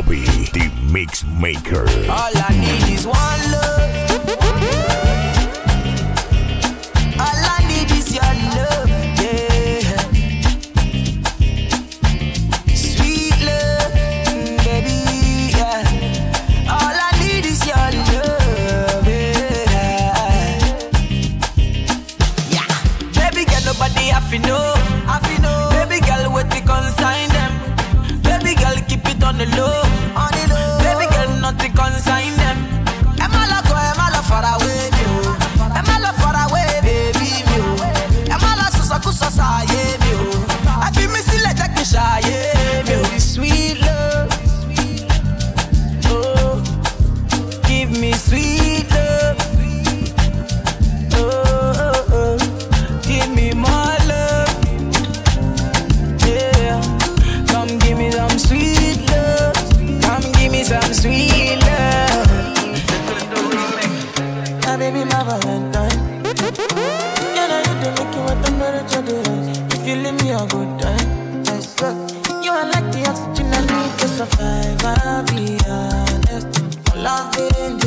Bobby, the mix maker. All I need is one love. The oxygen I need to survive. I'll be honest. Loving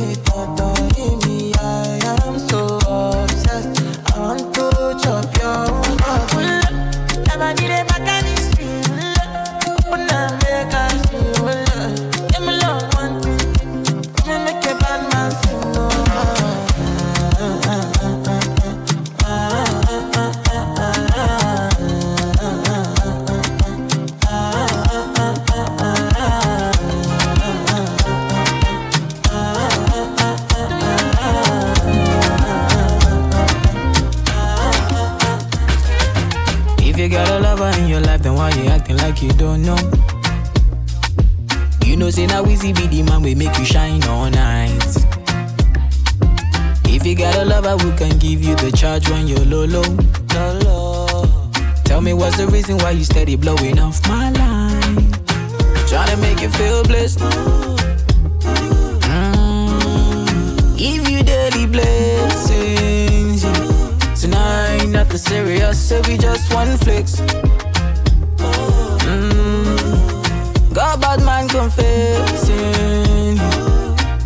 like you don't know? You know, say now easy be the man we make you shine all night. If you got a lover who can give you the charge when you're low, low, low. Tell me what's the reason why you steady blowing off my line? Trying to make you feel blessed. Mm, Give you daily blessings. Tonight, nothing serious, so we just one flex. Bad man confessing.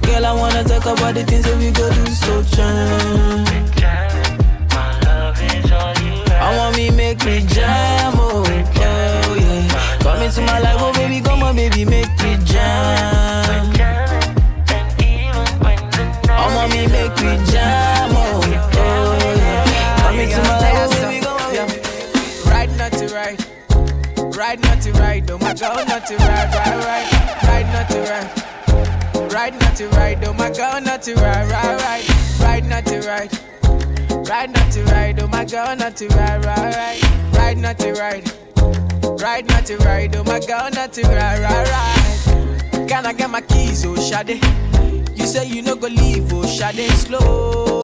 Girl, I wanna talk about the things that we go do so jam. I want me make me jam, oh, oh yeah. Come into my life, oh baby, come on, baby, make me jam. I want me make me jam, oh, oh yeah. Come into my life, oh baby, come on, yeah. Right, not to right, right, not to right, oh my God, not to right, not to right, oh my God, not to right, right, right, right, not to right. Right, not to right, oh my God, not to right, right, right. Right, not to right. Right, not to right, oh my God, not to right, right, right. Can I get my keys, oh Shade? You say you no go leave, oh Shade, slow.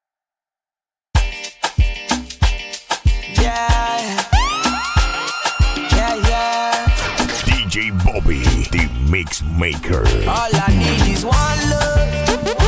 Yeah. Yeah, yeah. DJ Bobby, the mix maker. All I need is one love.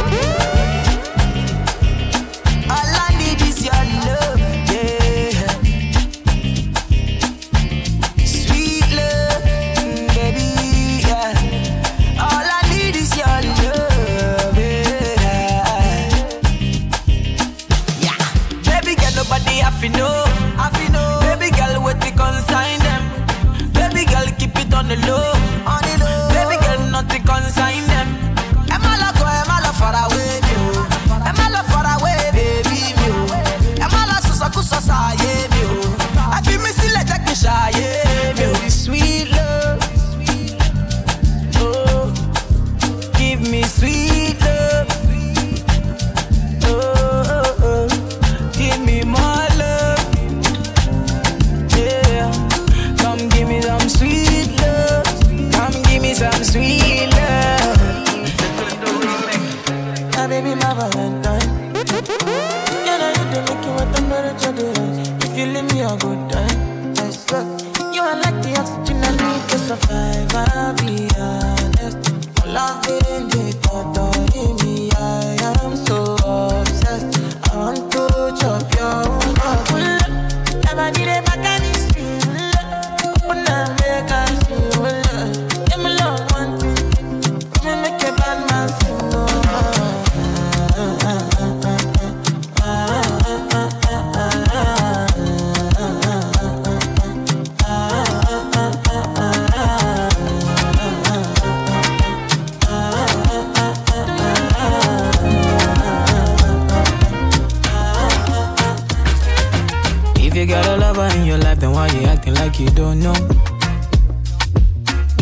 Why you acting like you don't know?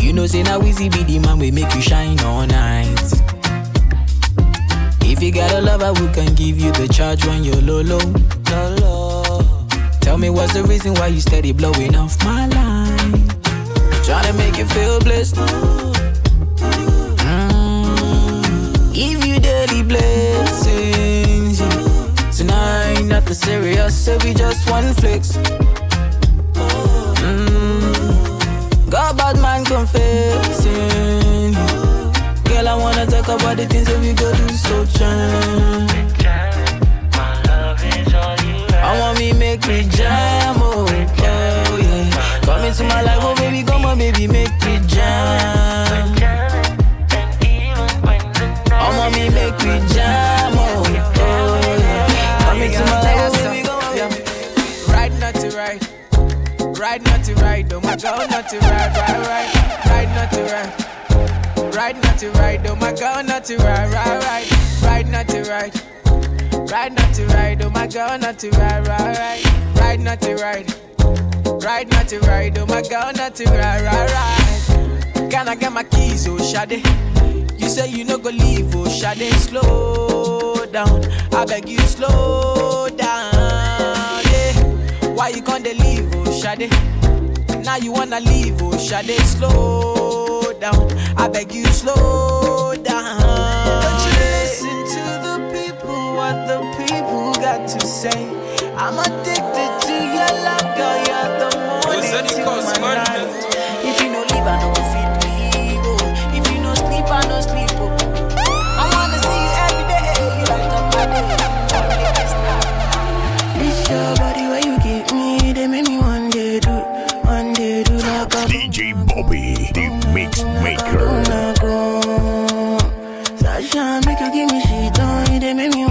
You know, say now easy be the man we make you shine all night. If you got a lover we can give you the charge when you're low, low, low. Tell me what's the reason why you steady blowing off my line? Trying to make you feel blessed. Mm. Give you daily blessings. Tonight, nothing serious, so we just one flex. Bad man confessing. Girl, I wanna talk about the things that we go do so jam. I want me make me jam, oh, oh yeah. Come into my life, oh baby, come on, baby, make me jam. Not to right, oh my God, not to right, right, right, right, not to right, right, not to right, oh my God, not to right, right, right, right, not to right. Ride not to ride, oh my god, not to ride, ride, ride. Ride not to ride. Ride not to ride, oh my god, not to ride, ride, ride. Can I get my keys, oh Shade? You say you no go leave, oh Shade, slow down. I beg you, slow down. Why you can't leave, oh Shade? Now you wanna leave, oh Shade, slow down. I beg you, slow down. Don't you listen to the people, what the people got to say. I'm addicted to your love, girl. You're the morning to my night. If you no leave, I no go fit leave. Oh. If you no sleep, I no sleep. Oh. Bobby, the mix maker. Sasha, make you give me shit on They make me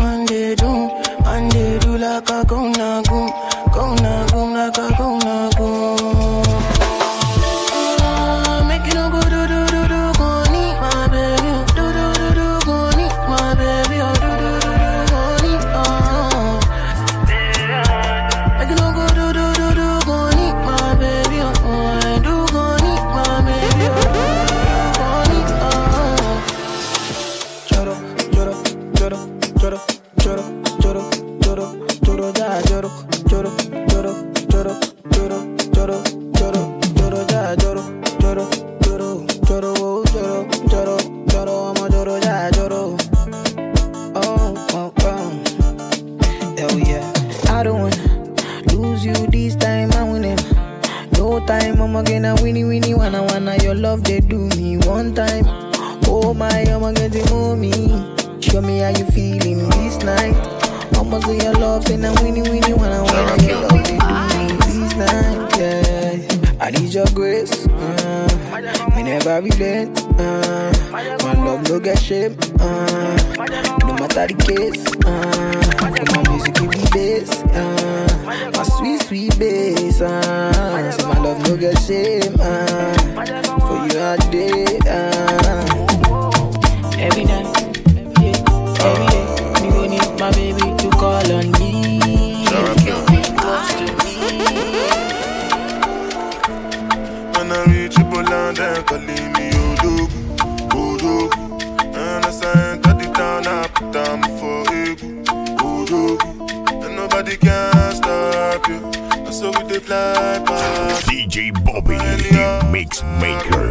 nobody can stop you. And so we they fly past. DJ Bobby, the mix maker.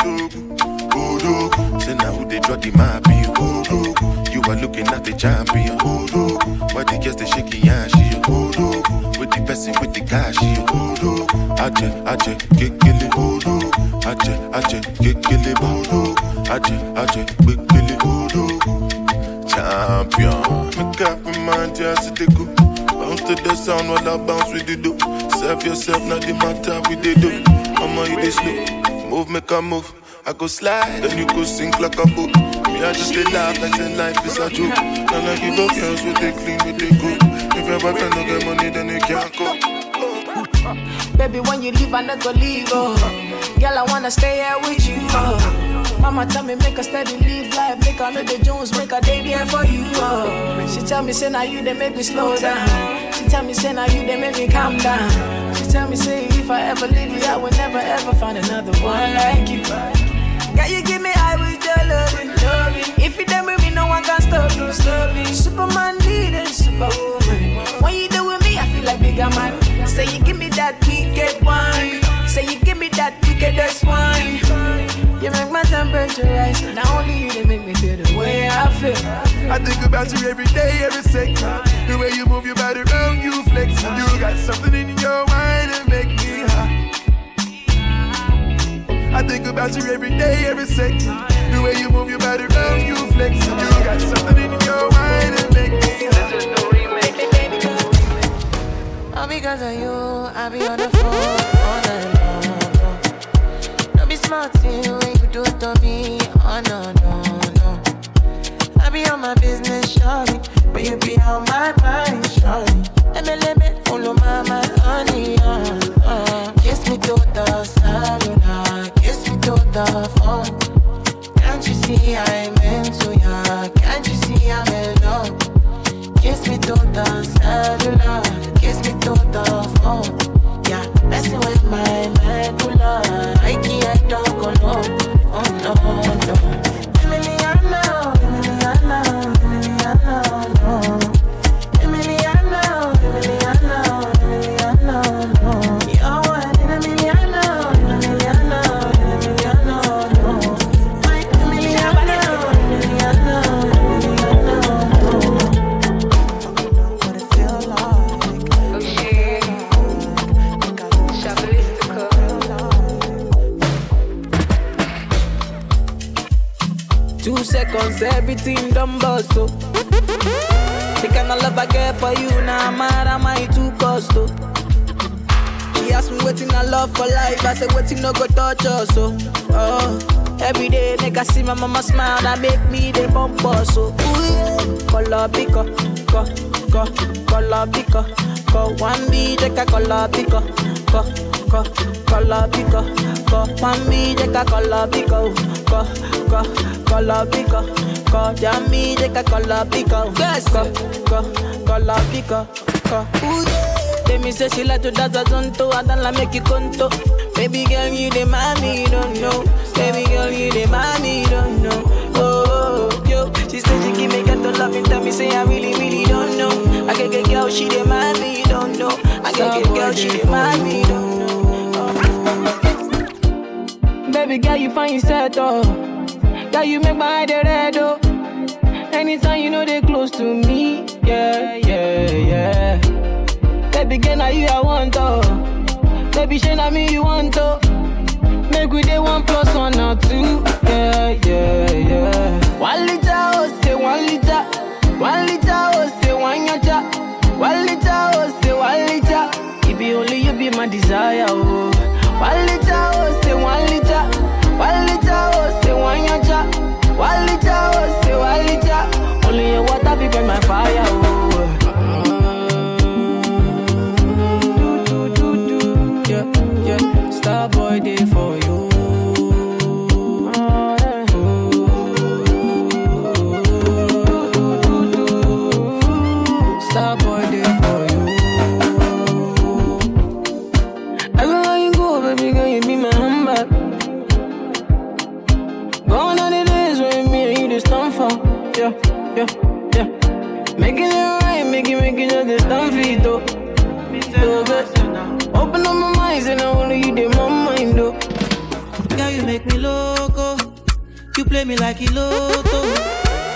Odogwu, Odogwu. Say now who they draw the map, you Odogwu. You are looking at the champion, Odogwu. Why the girls they shaking ass, you Odogwu. With the person with the cash, you Odogwu. Aje, aje, kekele, Odogwu. Aje, aje, kekele, Odogwu. Aje, aje, kekele, Odogwu. Champion, make up your mind, just to go. Bounce to the sound while I bounce with the do. Serve yourself, not the matter with the do. I'ma hit this slow. Move, make a move. I go slide, then you go sink like a boat. Me, I just stay laugh like say life is a joke. And I give up girls with they clean, with they good. If your boyfriend don't get money, then they can't go. Baby, when you leave, I not go leave, oh. Girl, I wanna stay here with you, oh. Mama tell me make a steady live life, make know the Jones, make a day there for you, oh. She tell me say now you they make me slow down. She tell me say now you, they make me calm down. She tell me, say if I ever leave you, I will never ever find another one like you. Can you give me high with your loving. If you done with me, no one can stop you. Stop me. Superman needing superwoman. When you do with me, I feel like bigger man. Say you give me that wicked wine. Say you give me that wickedest wine. I think about you every day, every second. The way you move your body around, you flex. You got something in your mind that make me high. I think about you every day, every second. The way you move your body around, you flex. You got something in your mind that make me high. All because of you, I be on the phone all night long. Don't be smart when you do it to me. Oh no, no, no. I be on my business, shawty. But you be on my mind, shawty. Follow my, my honey, uh, uh. Kiss me to the cellular, kiss me to the phone. Can't you see I'm into ya? Can't you see I'm in love? Kiss me to the cellular, kiss me to the phone. Yeah, messing with my medulla. I can't talk alone. Oh no, no. Everything done bust, oh. The kind of love I get for you, now mad, am I too cost. She asked me waiting I love for life, I said waiting no go touch us, oh. oh. Every day make I see my mama smile, that make me the bump us, oh. Ooh, yeah. Color picker, co, co, color picker, co. One B, take a color picker, co, co, color picker, co. One B, take a color picker, co, co, color picker, co. Jammy, take a color picker, co, co, color picker, co. Ooh, yeah. They me say she like to dance a zonto, I don't like make you conto. Baby girl, you the mommy, don't know. Baby girl, you the mommy, don't know. Oh, oh, yo, she said she give me get to love and tell me say I really, really don't know. I get get girl, she the mommy, don't know. I get girl, she the mommy, don't know. Baby girl, you find yourself oh. Girl, you make my eye red oh. Anytime you know they close to me, yeah, yeah, yeah. Baby girl, you I want to. Baby, shey na me you want to. Make we dey one plus one or two. Yeah, yeah, yeah. One liter, oh say one liter. One liter, oh say one yacha. One liter, oh say one liter. It be only you be my desire, oh. Fire, So good. Open up my mind, and I only you did my mind, though. Girl, you make me loco. You play me like a loto.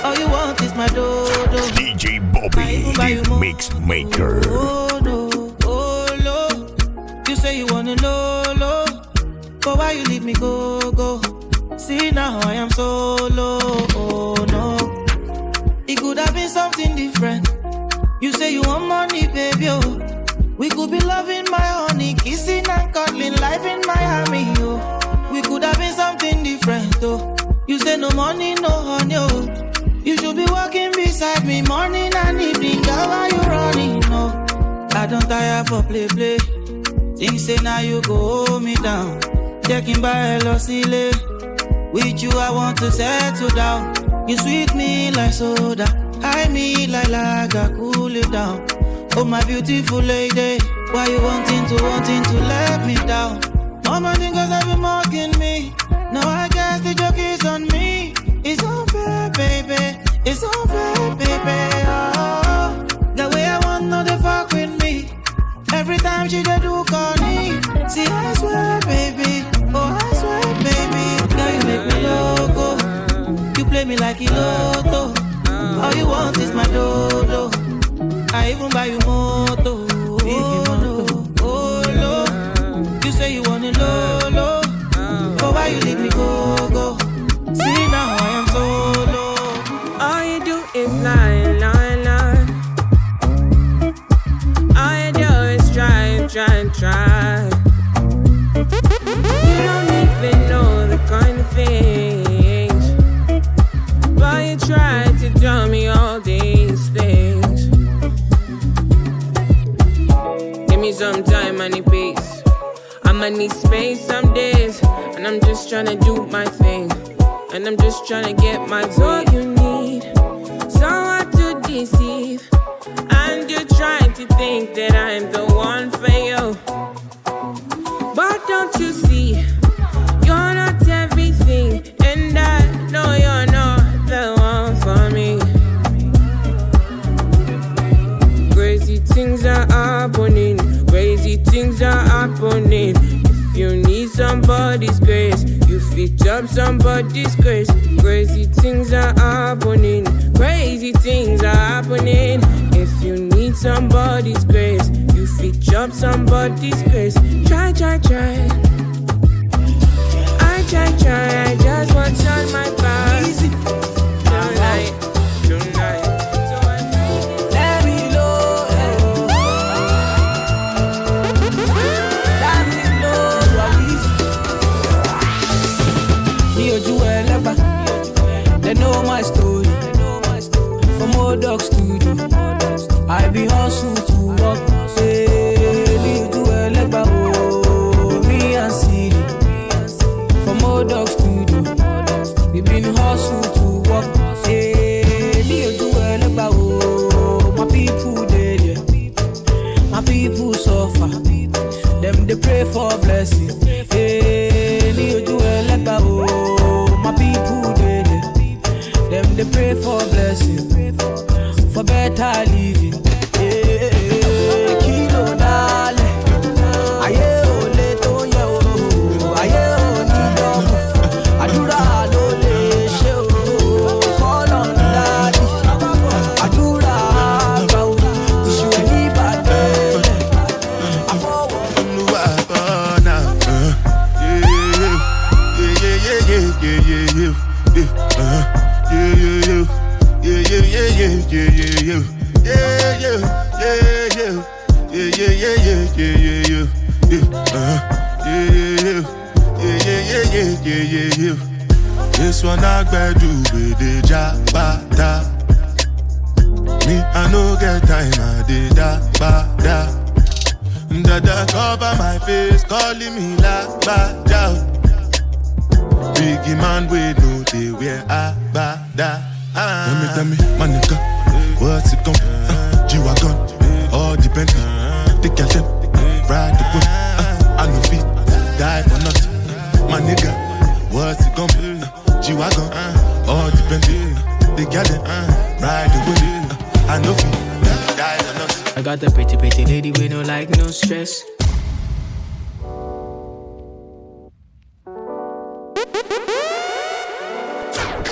All you want is my dodo. DJ Bobby, the Mix Maker. Oh no, oh no. You say you wanna know, low, but why you leave me go, go? See now I am solo. No money, no honey. Oh. You should be walking beside me morning and evening. Girl, why you running? No, I don't tire for play, play. Things say now you go hold me down. Checking by Losile. With you, I want to settle down. You sweet me like soda. High me like lager, cool it down. Oh my beautiful lady, why you wanting to wanting to let me down? Mama cause I've been mocking me. Now I guess the joke is on me. It's unfair, baby. Oh, the way I want no they fuck with me. Every time she do do call me. See I swear, baby. Oh I swear, baby. Now you make me loco. You play me like a lotto. All you want is my dodo. I even buy you moto. You don't even know the kind of things. But you try to tell me all these things. Give me some time, I need peace. I'ma need space some days. And I'm just trying to do my thing. And I'm just trying to get my So you need to deceive. And you're trying to think that I'm the If you need somebody's grace, you fit up somebody's grace. Crazy things are happening. Crazy things are happening. If you need somebody's grace, you fit up somebody's grace. Try, try, try. I try, try. I just want on my back. Me, I no get time, I did da ba da. Dada cover my face, calling me la ba da. Biggie man, we know they wear a ba da. Tell me, tell me, my nigga, what's it gon' uh, G-Wagon, all depend. They can them, ride the whip. Uh, I no fit, die for nothing. My nigga, what's it gon' be? Uh, G-Wagon, all depend. They got them, ride the whip. I no fit, die for nothing. I got the pretty, pretty lady with no like, no stress.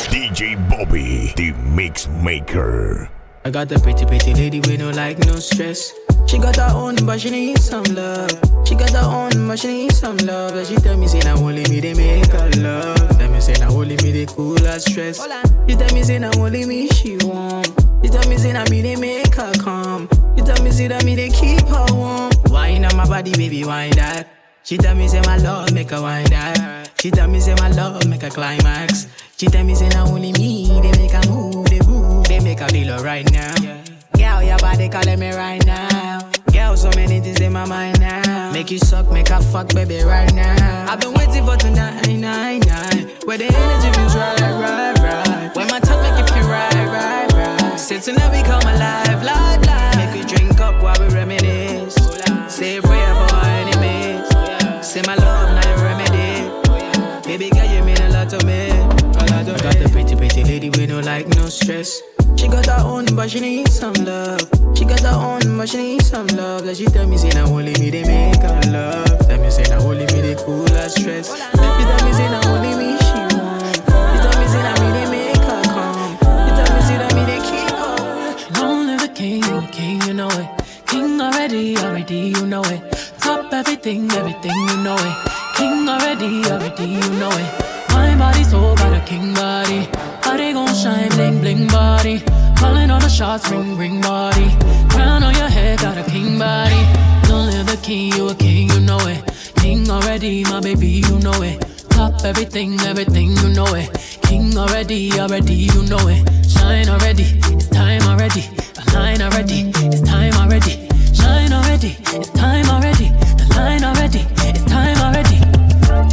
DJ Bobby, the Mix Maker. I got the pretty, pretty lady with no like, no stress. She got her own, but she needs some love. She got her own, but she needs some love. And she tell me, say, now only me, they make her love. Tell me, say, now only me, they cool her stress. She tell me, say, now only me, she warm. She tell me, say, now me, they make her come. She tell me, say, that me, they keep her warm. Wine on my body, baby, wine that. She tell me, say, my love, make her wine that. She tell me, say, my love, make her climax. She tell me, say, now only me, they make her move, they move, they make her feel alright now. Girl, your body calling me right now. Girl, so many things in my mind now. Make you suck, make her fuck, baby, right now. I've been waiting but she need some love. She got her own, but she need some love. Like she tell me, say, now only me they make her love. Tell me, say, now only me they cool her stress. She tell me, say, now only me she want. She tell me, say, now me they make her come. She tell me, say, now me they keep up. Long live the king, you king, you know it. King already, already, you know it. Top everything, everything, you know it. King already, already, you know it. My body's so by the king body. Body gon' shine, bling, bling body. Calling all the shots, ring, ring, body. Crown on your head, got a king body. Don't live a king, you a king, you know it. King already, my baby, you know it. Top everything, everything, you know it. King already, already, you know it. Shine already, it's time already. The line already, it's time already. Shine already, it's time already. The line already, it's time already.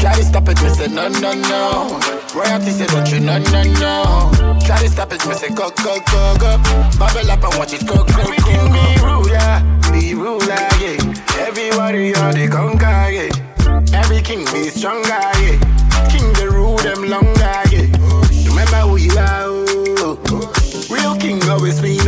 Try to stop it, me say no, no, no. Royalty say don't you, no, no, no. Try to stop it, me say go, go, go, go. Bubble up and watch it go, go, go, go. go. Be ruler, be ruler, yeah. Everybody warrior the conquer, yeah. Every king be stronger, yeah. King they rule them longer, yeah. Remember who you are, oh. Real king always be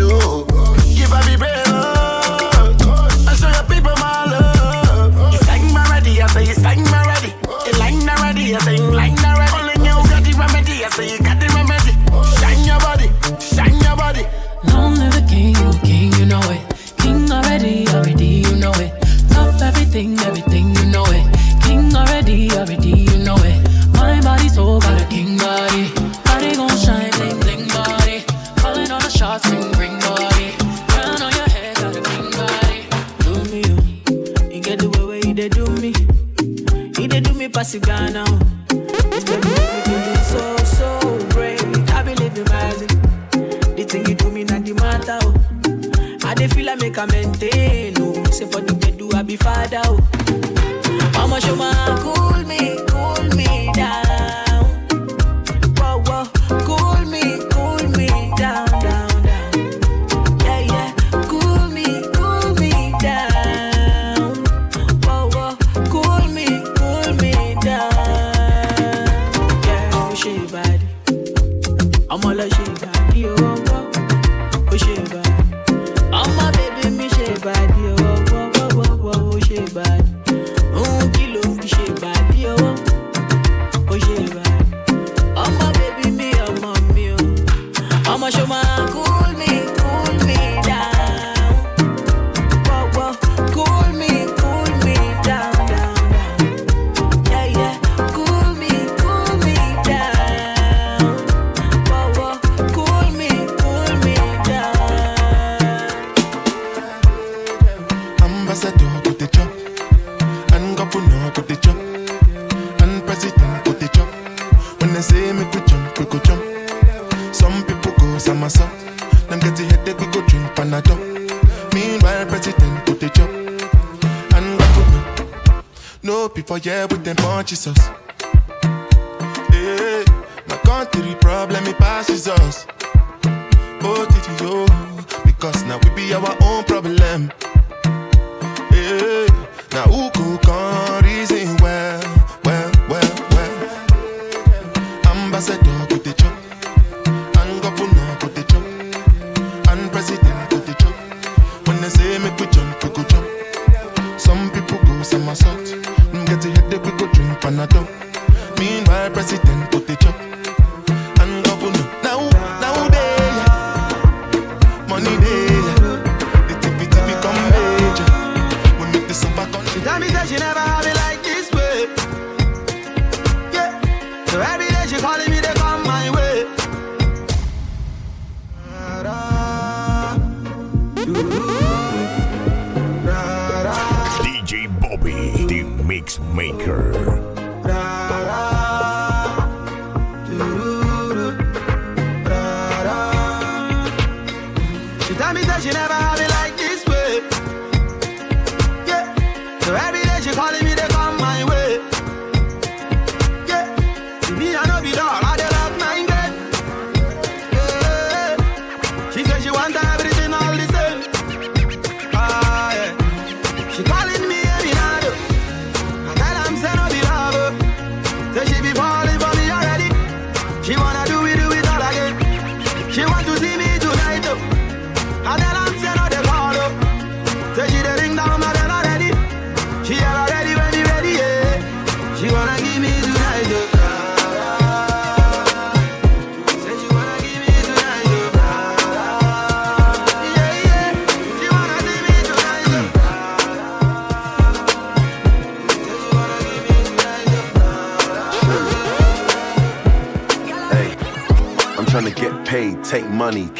cette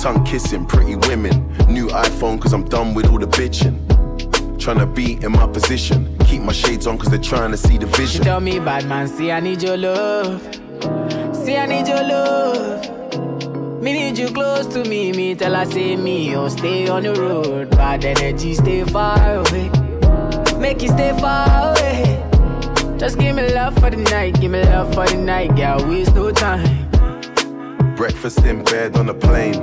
Tongue kissing, pretty women. New iPhone, cause I'm done with all the bitching. Tryna be in my position. Keep my shades on, cause they're trying to see the She vision. tell me, bad man, see I need your love. See I need your love. Me need you close to me. Me tell her say me, oh stay on the road. Bad energy, stay far away. Make you stay far away. Just give me love for the night, give me love for the night, girl. Waste no time. Breakfast in bed on a plane.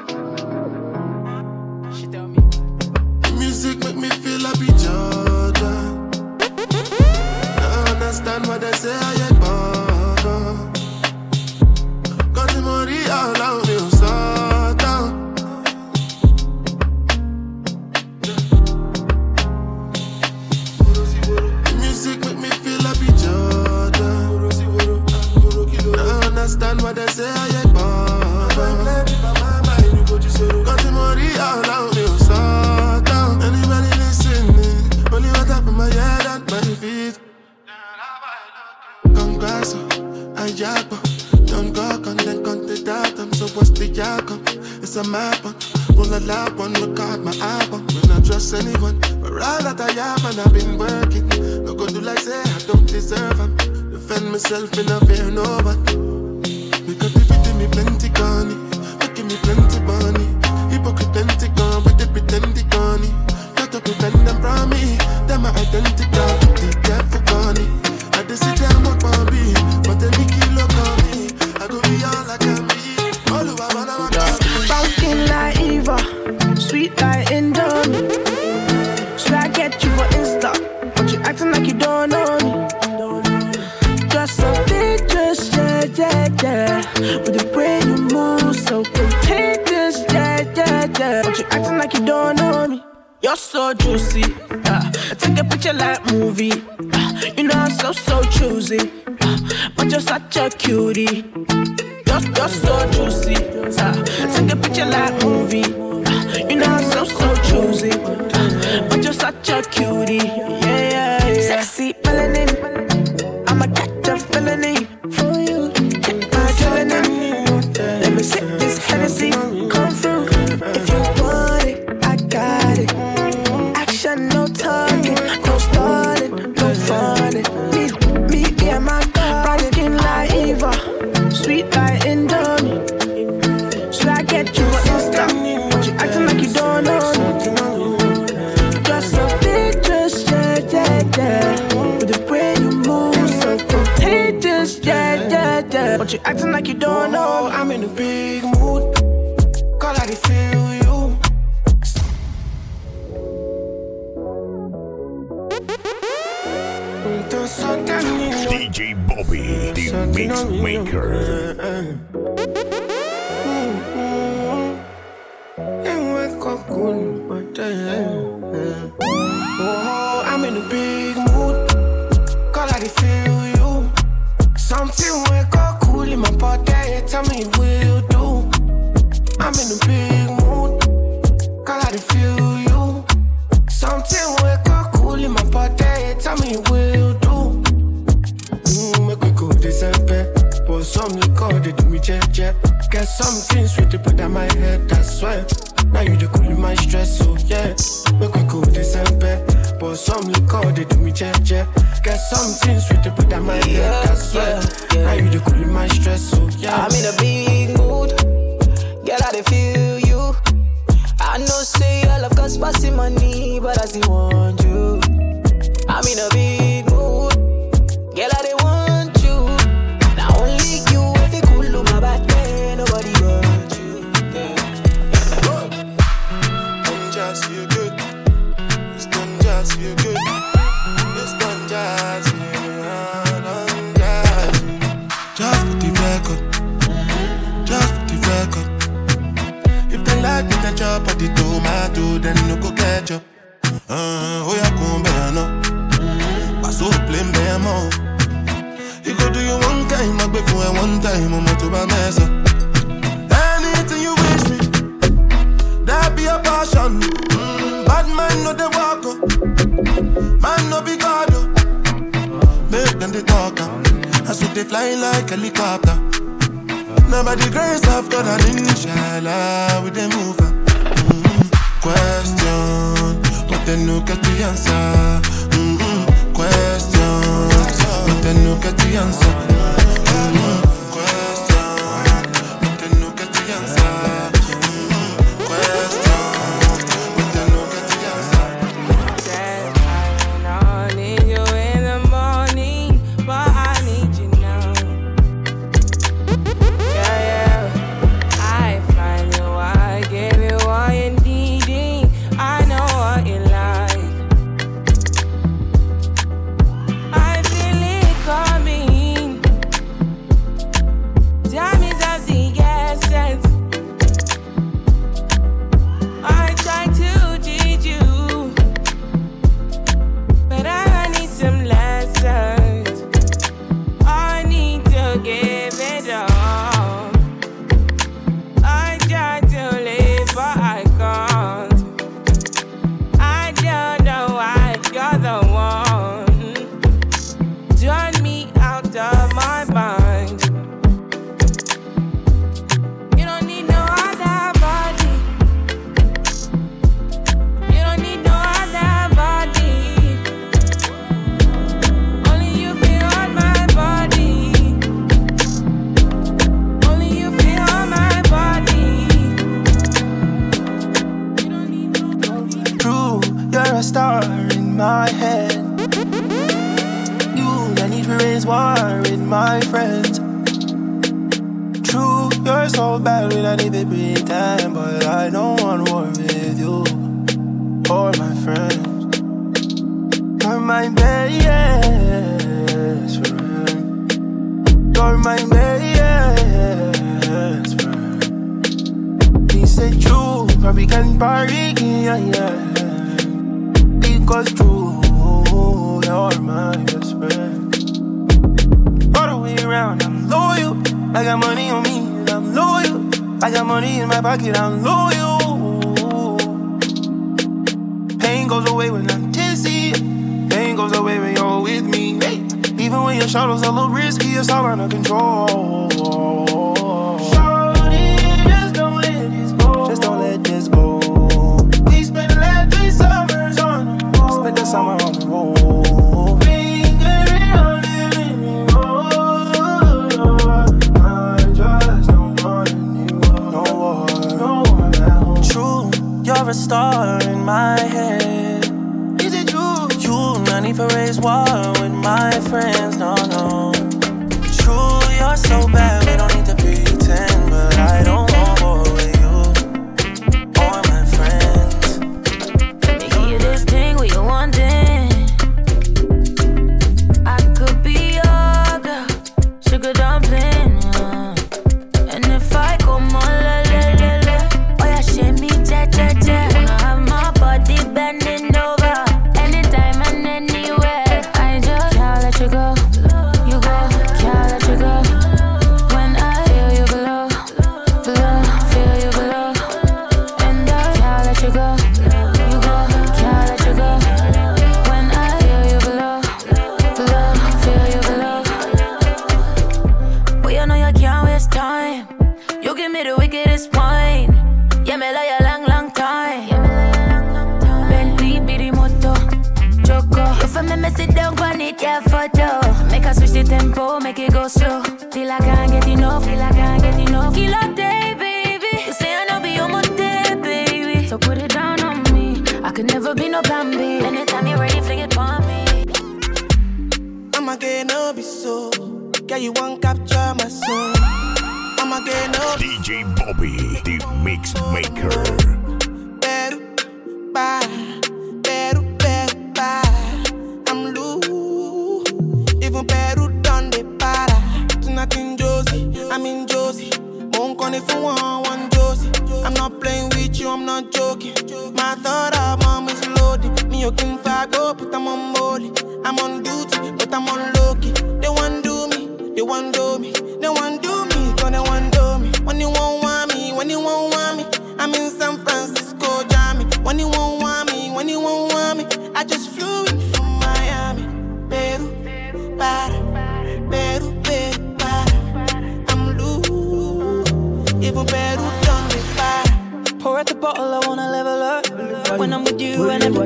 But you acting like you don't know. I'm in a big mood. Call I feel you. DJ Bobby, the Mix Maker. Get something sweet to put on my head, that's why. Now you the cool my stress, so yeah. my best friend. You're my best friend. Me say true, but we can party, yeah, yeah. Because true, you're my best friend. All the way around, I'm loyal. I got money on me, and I'm loyal. I got money in my pocket, I'm loyal. Pain goes away when I'm goes away when you're with me. Even when your shadow's a little risky, it's all under control. Just don't let this go. Just don't let this go. We spent last three summers on the road. Spent the summer on the road. a star in my head need for raise war with my friends, no, no. True, you're so bad.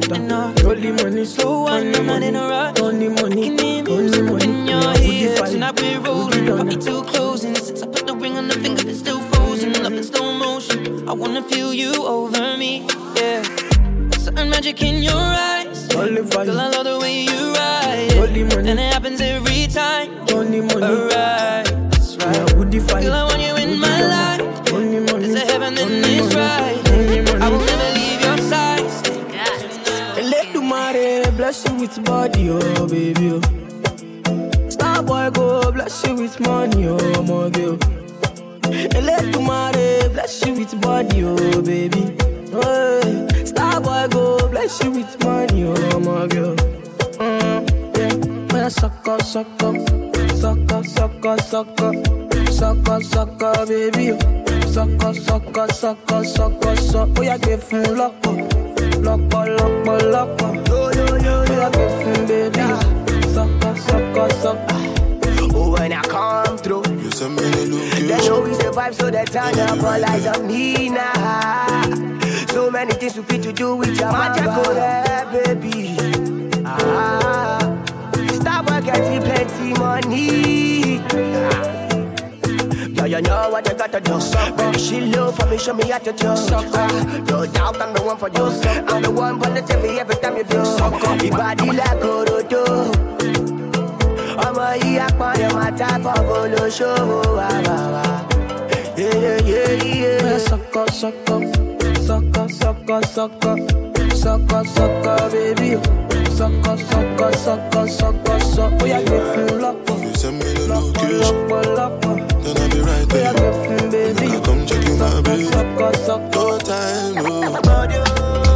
You, I never get enough. Only money, Slow one, I'm not in a rush. only money, I only money. in your Would you ears, fight? and I've been rolling. Too close, and since I put the ring on the finger, it's still frozen. Love in slow motion. I wanna feel you over me, yeah. Certain magic in your eyes. Girl, I love the way you body, oh baby. Oh. Star boy go bless you with money, oh my girl. Let the mare bless you with body, oh baby. Oh, Star boy go bless you with money, oh my girl. Mm, yeah, yeah, sucker, sucker, sucker, sucker, sucker, sucker, sucker, baby. oh. Sucker, sucker, sucker, sucker, sucker. Oh yeah, give him luck. Loco, loco, loco. Yo, yo, yo, yo. Him baby. Sucker, sucker, sucker. Oh, when I come through, You send me the they know we vibe, so they turn up all eyes on me now. So many things we fit to do with your magic, oh baby. Ah, stop getting plenty money. Ah. Yeah, you know what you gotta do. Baby, she love for me, show me how to do. No doubt I'm the one for you. I'm the one for the TV every time you do. Your body like Orodo. ọmọ yìí apọ̀lẹ̀ máa tábọ̀ olóṣòwò wà wà wà. Yeah, sucker, sucker, sucker, sucker, sucker, sucker, sucker, baby. Sucker, sucker, sucker, sucker, sucker. Oh yeah, give him loco, You send me Oh give him baby. I come check you, my baby. No time, no.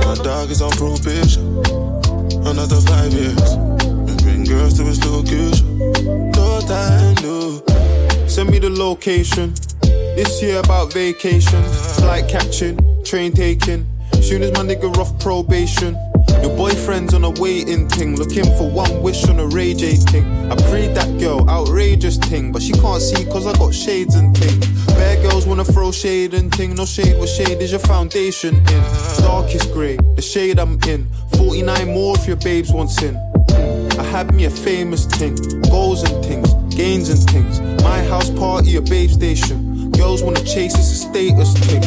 My dog is on probation. Another five years. We bring girls to his location. No time, no. Send me the location. This year about vacations, flight catching, train taking. Soon as my nigga off probation. Your boyfriend's on a waiting thing, looking for one wish on a Ray J thing. I prayed that girl, outrageous thing, but she can't see cause I got shades and thing. Bad girls wanna throw shade and thing, no shade, what shade is your foundation in? Darkest grey, the shade I'm in. 49 more if your babes wants in. I had me a famous thing, goals and things, gains and things. My house party, a babe station. Girls wanna chase, it's a status thing.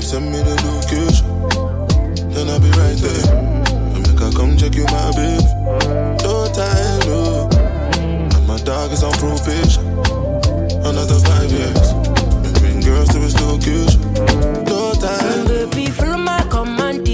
Send me the location, then I'll be right there. I make her come check you, my baby. No time, no. And my dog is on probation. Another five years. We bring girls to his location. No time. Baby, follow my command,